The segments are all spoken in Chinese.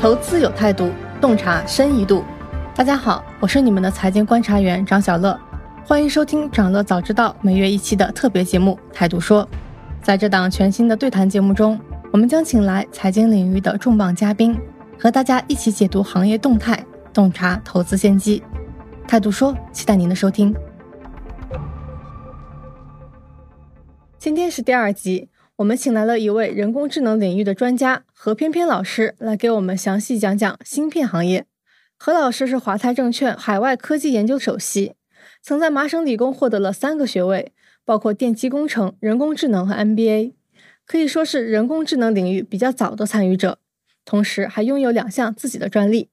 投资有态度，洞察深一度。大家好，我是你们的财经观察员张小乐，欢迎收听长乐早知道每月一期的特别节目《态度说》。在这档全新的对谈节目中，我们将请来财经领域的重磅嘉宾，和大家一起解读行业动态，洞察投资先机。态度说，期待您的收听。今天是第二集。我们请来了一位人工智能领域的专家何翩翩老师，来给我们详细讲讲芯片行业。何老师是华泰证券海外科技研究首席，曾在麻省理工获得了三个学位，包括电机工程、人工智能和 MBA，可以说是人工智能领域比较早的参与者。同时还拥有两项自己的专利。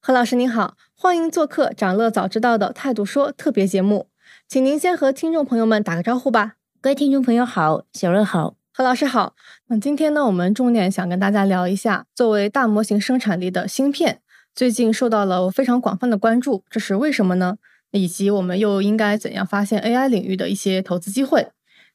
何老师您好，欢迎做客长乐早知道的态度说特别节目，请您先和听众朋友们打个招呼吧。各位听众朋友好，小乐好。何老师好，那今天呢，我们重点想跟大家聊一下，作为大模型生产力的芯片，最近受到了非常广泛的关注，这是为什么呢？以及我们又应该怎样发现 AI 领域的一些投资机会？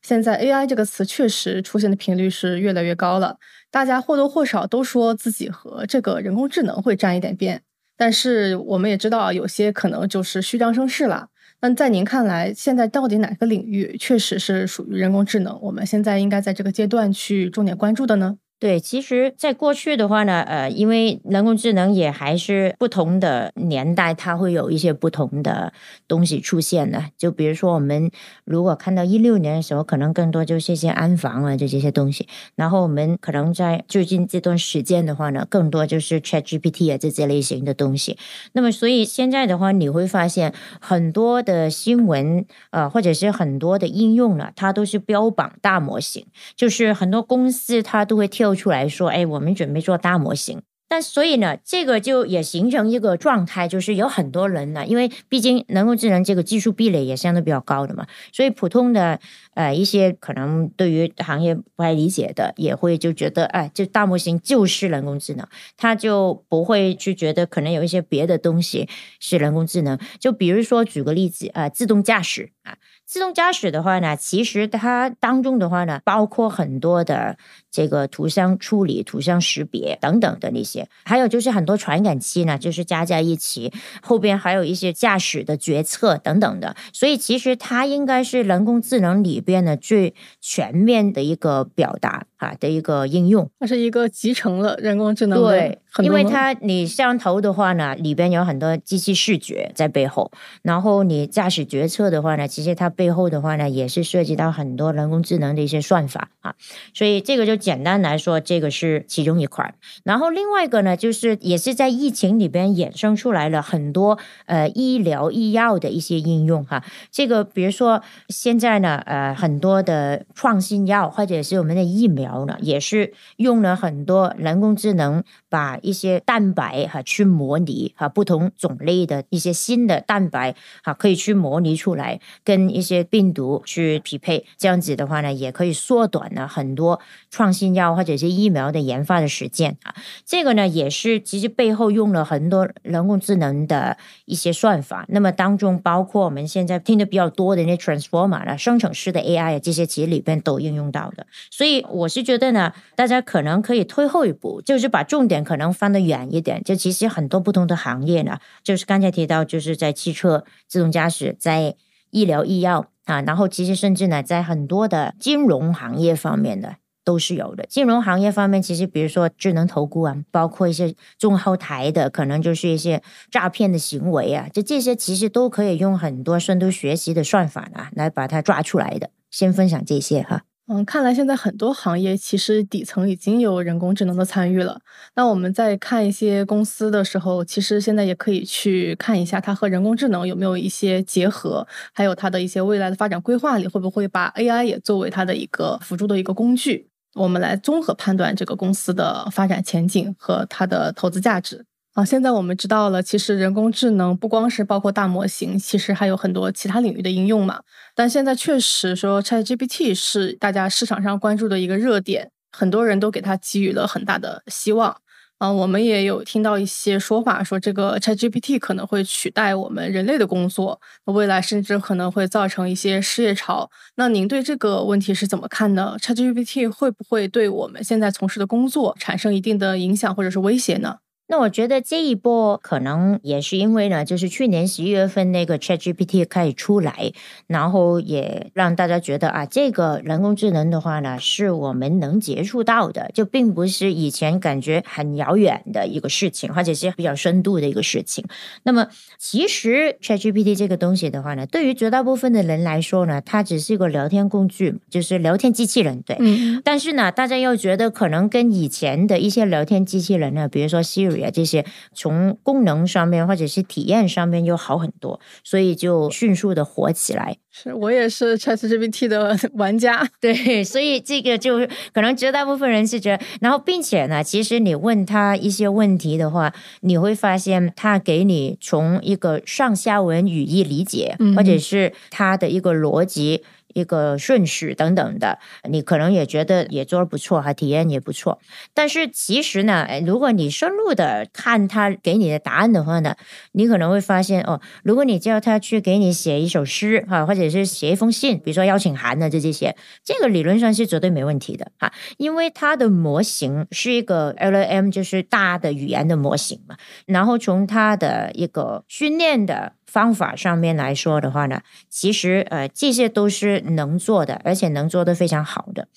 现在 AI 这个词确实出现的频率是越来越高了，大家或多或少都说自己和这个人工智能会沾一点边，但是我们也知道，有些可能就是虚张声势了。那在您看来，现在到底哪个领域确实是属于人工智能？我们现在应该在这个阶段去重点关注的呢？对，其实，在过去的话呢，呃，因为人工智能也还是不同的年代，它会有一些不同的东西出现的。就比如说，我们如果看到一六年的时候，可能更多就是一些安防啊，就这些东西。然后我们可能在最近这段时间的话呢，更多就是 Chat GPT 啊这些类型的东西。那么，所以现在的话，你会发现很多的新闻，呃，或者是很多的应用呢，它都是标榜大模型，就是很多公司它都会跳。出来说，哎，我们准备做大模型，但所以呢，这个就也形成一个状态，就是有很多人呢，因为毕竟人工智能这个技术壁垒也相对比较高的嘛，所以普通的呃一些可能对于行业不太理解的，也会就觉得，哎，这大模型就是人工智能，他就不会去觉得可能有一些别的东西是人工智能。就比如说举个例子啊，自动驾驶啊。自动驾驶的话呢，其实它当中的话呢，包括很多的这个图像处理、图像识别等等的那些，还有就是很多传感器呢，就是加在一起，后边还有一些驾驶的决策等等的，所以其实它应该是人工智能里边的最全面的一个表达啊的一个应用。它是一个集成了人工智能对，因为它你摄像头的话呢，里边有很多机器视觉在背后，然后你驾驶决策的话呢，其实它。背后的话呢，也是涉及到很多人工智能的一些算法啊，所以这个就简单来说，这个是其中一块。然后另外一个呢，就是也是在疫情里边衍生出来了很多呃医疗医药的一些应用哈。这个比如说现在呢，呃很多的创新药或者是我们的疫苗呢，也是用了很多人工智能，把一些蛋白哈去模拟哈不同种类的一些新的蛋白哈可以去模拟出来跟一些。病毒去匹配，这样子的话呢，也可以缩短了很多创新药或者是疫苗的研发的实践啊。这个呢，也是其实背后用了很多人工智能的一些算法。那么当中包括我们现在听的比较多的那 transformer 啦、生成式的 AI 啊，这些其实里边都应用到的。所以我是觉得呢，大家可能可以退后一步，就是把重点可能放得远一点。就其实很多不同的行业呢，就是刚才提到，就是在汽车自动驾驶在。医疗医药啊，然后其实甚至呢，在很多的金融行业方面的都是有的。金融行业方面，其实比如说智能投顾啊，包括一些中后台的，可能就是一些诈骗的行为啊，就这些其实都可以用很多深度学习的算法呢，来把它抓出来的。先分享这些哈。嗯，看来现在很多行业其实底层已经有人工智能的参与了。那我们在看一些公司的时候，其实现在也可以去看一下它和人工智能有没有一些结合，还有它的一些未来的发展规划里会不会把 AI 也作为它的一个辅助的一个工具。我们来综合判断这个公司的发展前景和它的投资价值。啊，现在我们知道了，其实人工智能不光是包括大模型，其实还有很多其他领域的应用嘛。但现在确实说，ChatGPT 是大家市场上关注的一个热点，很多人都给它给予了很大的希望。啊，我们也有听到一些说法，说这个 ChatGPT 可能会取代我们人类的工作，未来甚至可能会造成一些失业潮。那您对这个问题是怎么看呢？ChatGPT 会不会对我们现在从事的工作产生一定的影响或者是威胁呢？那我觉得这一波可能也是因为呢，就是去年十一月份那个 ChatGPT 开始出来，然后也让大家觉得啊，这个人工智能的话呢，是我们能接触到的，就并不是以前感觉很遥远的一个事情，或者是比较深度的一个事情。那么其实 ChatGPT 这个东西的话呢，对于绝大部分的人来说呢，它只是一个聊天工具，就是聊天机器人，对。嗯，但是呢，大家又觉得可能跟以前的一些聊天机器人呢，比如说 Siri。这些从功能上面或者是体验上面又好很多，所以就迅速的火起来。是我也是 ChatGPT 的 玩家，对，所以这个就可能绝大部分人是觉得，然后并且呢，其实你问他一些问题的话，你会发现他给你从一个上下文语义理解，或者是他的一个逻辑。一个顺序等等的，你可能也觉得也做的不错，哈，体验也不错。但是其实呢，如果你深入的看他给你的答案的话呢，你可能会发现哦，如果你叫他去给你写一首诗哈，或者是写一封信，比如说邀请函的这这些，这个理论上是绝对没问题的哈，因为它的模型是一个 LLM，就是大的语言的模型嘛。然后从它的一个训练的。方法上面来说的话呢，其实呃这些都是能做的，而且能做的非常好的。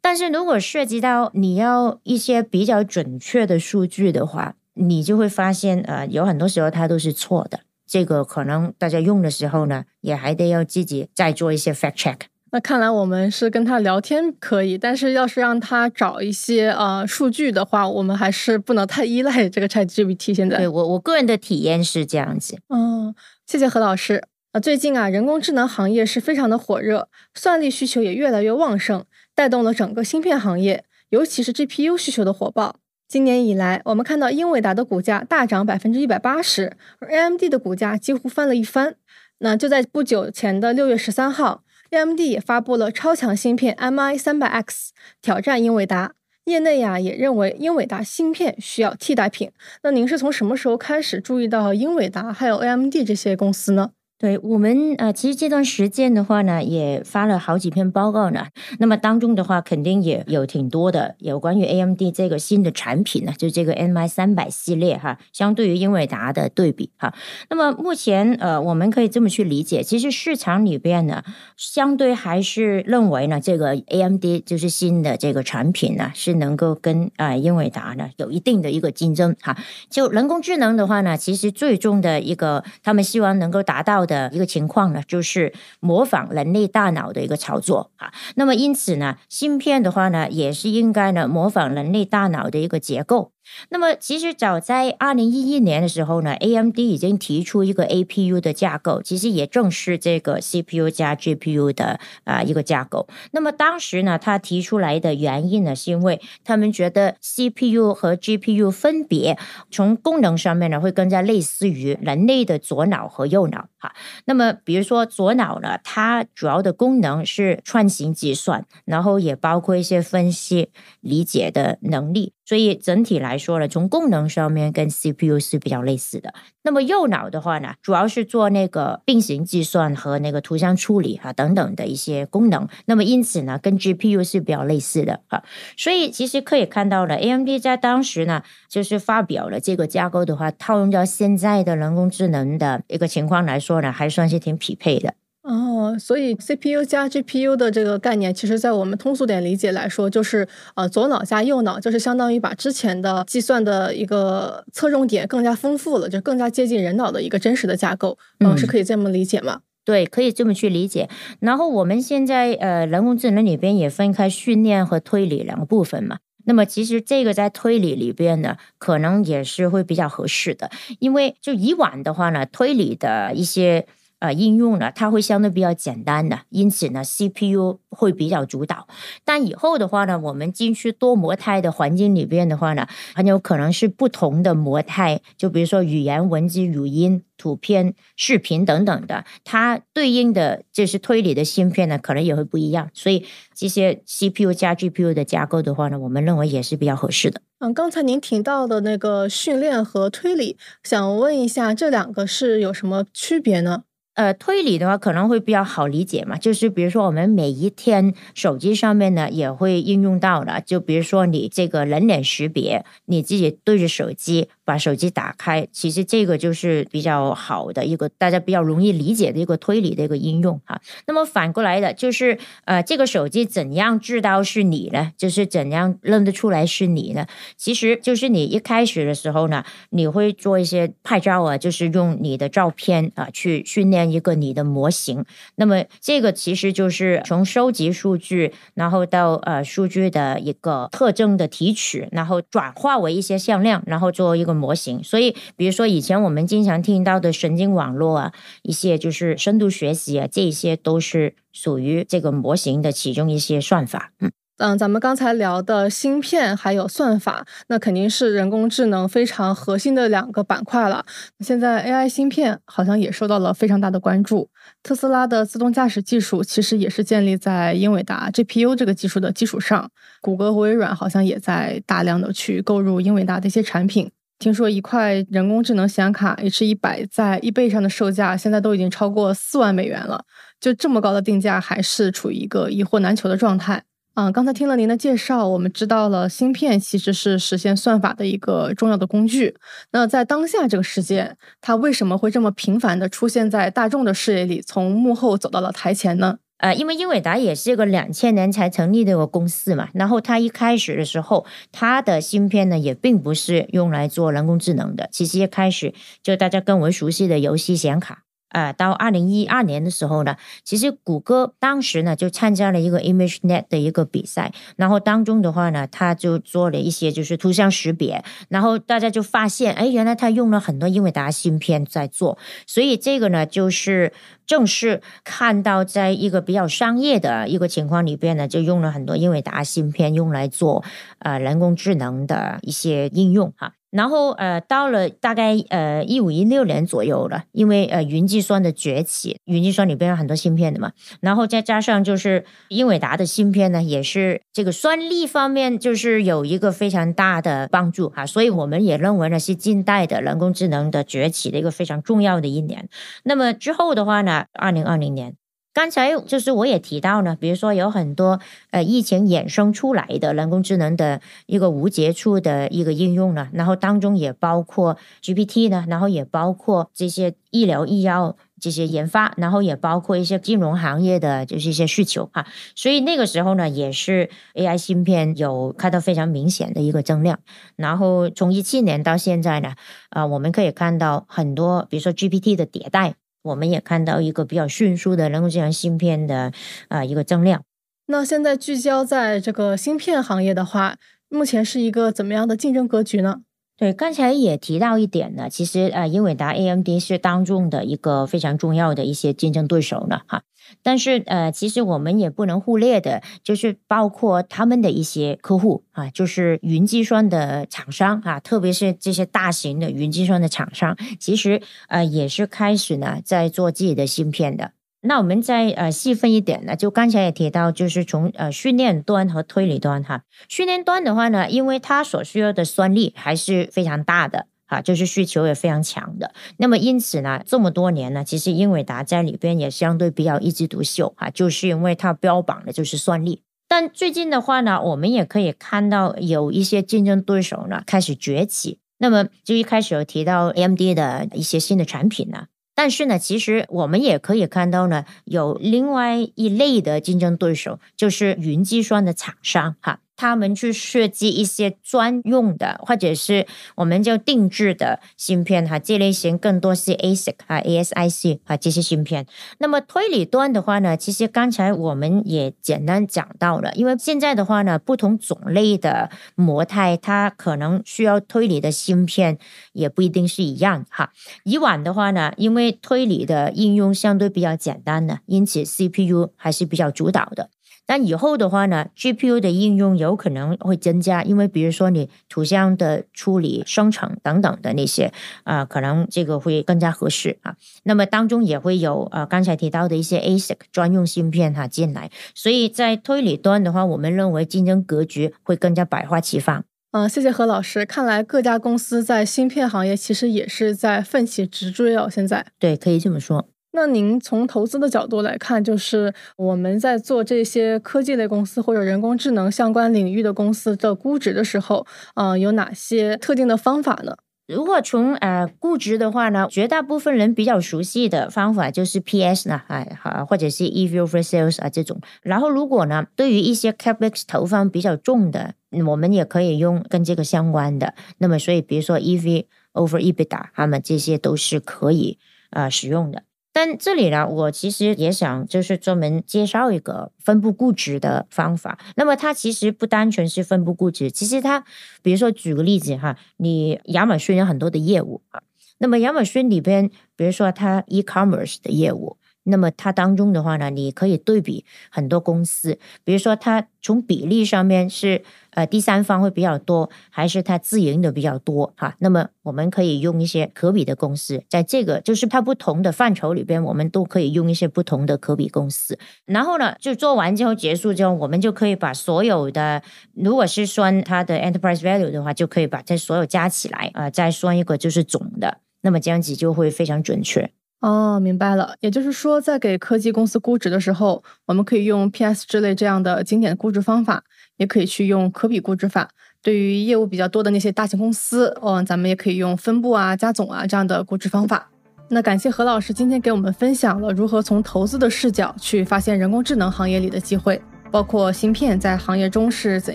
但是如果涉及到你要一些比较准确的数据的话，你就会发现呃有很多时候它都是错的。这个可能大家用的时候呢，也还得要自己再做一些 fact check。那看来我们是跟他聊天可以，但是要是让他找一些呃数据的话，我们还是不能太依赖这个 ChatGPT。现在，对我我个人的体验是这样子。嗯。谢谢何老师。呃，最近啊，人工智能行业是非常的火热，算力需求也越来越旺盛，带动了整个芯片行业，尤其是 GPU 需求的火爆。今年以来，我们看到英伟达的股价大涨百分之一百八十，而 AMD 的股价几乎翻了一番。那就在不久前的六月十三号，AMD 也发布了超强芯片 MI 三百 X，挑战英伟达。业内呀也认为英伟达芯片需要替代品。那您是从什么时候开始注意到英伟达还有 AMD 这些公司呢？对我们呃，其实这段时间的话呢，也发了好几篇报告呢。那么当中的话，肯定也有挺多的有关于 AMD 这个新的产品呢，就这个 MI 三百系列哈，相对于英伟达的对比哈。那么目前呃，我们可以这么去理解，其实市场里边呢，相对还是认为呢，这个 AMD 就是新的这个产品呢，是能够跟啊英伟达呢有一定的一个竞争哈。就人工智能的话呢，其实最终的一个他们希望能够达到的。的一个情况呢，就是模仿人类大脑的一个操作啊。那么因此呢，芯片的话呢，也是应该呢模仿人类大脑的一个结构。那么，其实早在二零一一年的时候呢，AMD 已经提出一个 APU 的架构，其实也正是这个 CPU 加 GPU 的啊一个架构。那么当时呢，他提出来的原因呢，是因为他们觉得 CPU 和 GPU 分别从功能上面呢，会更加类似于人类的左脑和右脑哈。那么，比如说左脑呢，它主要的功能是串行计算，然后也包括一些分析、理解的能力。所以整体来来说呢，从功能上面跟 CPU 是比较类似的。那么右脑的话呢，主要是做那个并行计算和那个图像处理啊等等的一些功能。那么因此呢，跟 GPU 是比较类似的哈。所以其实可以看到了，AMD 在当时呢，就是发表了这个架构的话，套用到现在的人工智能的一个情况来说呢，还算是挺匹配的。哦，所以 CPU 加 GPU 的这个概念，其实在我们通俗点理解来说，就是呃左脑加右脑，就是相当于把之前的计算的一个侧重点更加丰富了，就更加接近人脑的一个真实的架构，嗯，是可以这么理解吗？对，可以这么去理解。然后我们现在呃人工智能里边也分开训练和推理两个部分嘛。那么其实这个在推理里边呢，可能也是会比较合适的，因为就以往的话呢，推理的一些。呃，应用呢，它会相对比较简单的，因此呢，CPU 会比较主导。但以后的话呢，我们进去多模态的环境里边的话呢，很有可能是不同的模态，就比如说语言、文字、语音、图片、视频等等的，它对应的就是推理的芯片呢，可能也会不一样。所以这些 CPU 加 GPU 的架构的话呢，我们认为也是比较合适的。嗯，刚才您提到的那个训练和推理，想问一下，这两个是有什么区别呢？呃，推理的话可能会比较好理解嘛，就是比如说我们每一天手机上面呢也会应用到的，就比如说你这个人脸识别，你自己对着手机把手机打开，其实这个就是比较好的一个大家比较容易理解的一个推理的一个应用哈。那么反过来的就是呃，这个手机怎样知道是你呢？就是怎样认得出来是你呢？其实就是你一开始的时候呢，你会做一些拍照啊，就是用你的照片啊去训练。一个你的模型，那么这个其实就是从收集数据，然后到呃数据的一个特征的提取，然后转化为一些向量，然后做一个模型。所以，比如说以前我们经常听到的神经网络啊，一些就是深度学习啊，这些都是属于这个模型的其中一些算法。嗯。嗯，咱们刚才聊的芯片还有算法，那肯定是人工智能非常核心的两个板块了。现在 AI 芯片好像也受到了非常大的关注。特斯拉的自动驾驶技术其实也是建立在英伟达 GPU 这个技术的基础上。谷歌和微软好像也在大量的去购入英伟达的一些产品。听说一块人工智能显卡 H100 在 eBay 上的售价现在都已经超过四万美元了，就这么高的定价，还是处于一个一货难求的状态。嗯，刚才听了您的介绍，我们知道了芯片其实是实现算法的一个重要的工具。那在当下这个时间，它为什么会这么频繁的出现在大众的视野里，从幕后走到了台前呢？呃，因为英伟达也是一个两千年才成立的一个公司嘛，然后它一开始的时候，它的芯片呢也并不是用来做人工智能的，其实一开始就大家更为熟悉的游戏显卡。呃，到二零一二年的时候呢，其实谷歌当时呢就参加了一个 ImageNet 的一个比赛，然后当中的话呢，他就做了一些就是图像识别，然后大家就发现，哎，原来他用了很多英伟达芯片在做，所以这个呢就是正是看到在一个比较商业的一个情况里边呢，就用了很多英伟达芯片用来做呃人工智能的一些应用哈。然后呃，到了大概呃一五一六年左右了，因为呃云计算的崛起，云计算里边有很多芯片的嘛，然后再加上就是英伟达的芯片呢，也是这个算力方面就是有一个非常大的帮助哈，所以我们也认为呢是近代的人工智能的崛起的一个非常重要的一年。那么之后的话呢，二零二零年。刚才就是我也提到呢，比如说有很多呃疫情衍生出来的人工智能的一个无接触的一个应用呢，然后当中也包括 GPT 呢，然后也包括这些医疗医药这些研发，然后也包括一些金融行业的就是一些需求哈，所以那个时候呢，也是 AI 芯片有看到非常明显的一个增量，然后从一七年到现在呢，啊，我们可以看到很多，比如说 GPT 的迭代。我们也看到一个比较迅速的人工智能芯片的啊一个增量。那现在聚焦在这个芯片行业的话，目前是一个怎么样的竞争格局呢？对，刚才也提到一点呢，其实呃，英伟达 AMD 是当中的一个非常重要的一些竞争对手呢，哈。但是呃，其实我们也不能忽略的，就是包括他们的一些客户啊，就是云计算的厂商啊，特别是这些大型的云计算的厂商，其实呃也是开始呢在做自己的芯片的。那我们再呃细分一点呢，就刚才也提到，就是从呃训练端和推理端哈，训练端的话呢，因为它所需要的算力还是非常大的。啊，就是需求也非常强的。那么因此呢，这么多年呢，其实英伟达在里边也相对比较一枝独秀啊，就是因为它标榜的就是算力。但最近的话呢，我们也可以看到有一些竞争对手呢开始崛起。那么就一开始有提到 AMD 的一些新的产品呢，但是呢，其实我们也可以看到呢，有另外一类的竞争对手，就是云计算的厂商哈。他们去设计一些专用的，或者是我们叫定制的芯片哈，这类型更多是 ASIC 啊、ASIC 啊这些芯片。那么推理端的话呢，其实刚才我们也简单讲到了，因为现在的话呢，不同种类的模态，它可能需要推理的芯片也不一定是一样哈。以往的话呢，因为推理的应用相对比较简单的，因此 CPU 还是比较主导的。但以后的话呢，GPU 的应用有可能会增加，因为比如说你图像的处理、生成等等的那些啊，可能这个会更加合适啊。那么当中也会有呃刚才提到的一些 ASIC 专用芯片哈进来，所以在推理端的话，我们认为竞争格局会更加百花齐放。嗯，谢谢何老师。看来各家公司在芯片行业其实也是在奋起直追哦。现在对，可以这么说。那您从投资的角度来看，就是我们在做这些科技类公司或者人工智能相关领域的公司的估值的时候，呃，有哪些特定的方法呢？如果从呃估值的话呢，绝大部分人比较熟悉的方法就是 P/S 呢，哎好，或者是 EV over sales 啊这种。然后如果呢，对于一些 capex 投放比较重的，我们也可以用跟这个相关的。那么所以比如说 EV over EBITDA，他们这些都是可以啊使用的。但这里呢，我其实也想就是专门介绍一个分布估值的方法。那么它其实不单纯是分布估值，其实它，比如说举个例子哈，你亚马逊有很多的业务啊，那么亚马逊里边，比如说它 e-commerce 的业务。那么它当中的话呢，你可以对比很多公司，比如说它从比例上面是呃第三方会比较多，还是它自营的比较多哈？那么我们可以用一些可比的公司，在这个就是它不同的范畴里边，我们都可以用一些不同的可比公司。然后呢，就做完之后结束之后，我们就可以把所有的，如果是算它的 enterprise value 的话，就可以把这所有加起来啊，再算一个就是总的，那么这样子就会非常准确。哦，明白了。也就是说，在给科技公司估值的时候，我们可以用 PS 之类这样的经典估值方法，也可以去用可比估值法。对于业务比较多的那些大型公司，哦，咱们也可以用分布啊、加总啊这样的估值方法。那感谢何老师今天给我们分享了如何从投资的视角去发现人工智能行业里的机会，包括芯片在行业中是怎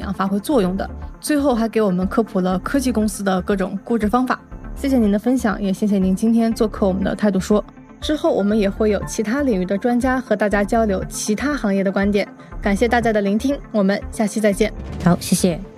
样发挥作用的。最后还给我们科普了科技公司的各种估值方法。谢谢您的分享，也谢谢您今天做客我们的态度说。之后我们也会有其他领域的专家和大家交流其他行业的观点。感谢大家的聆听，我们下期再见。好，谢谢。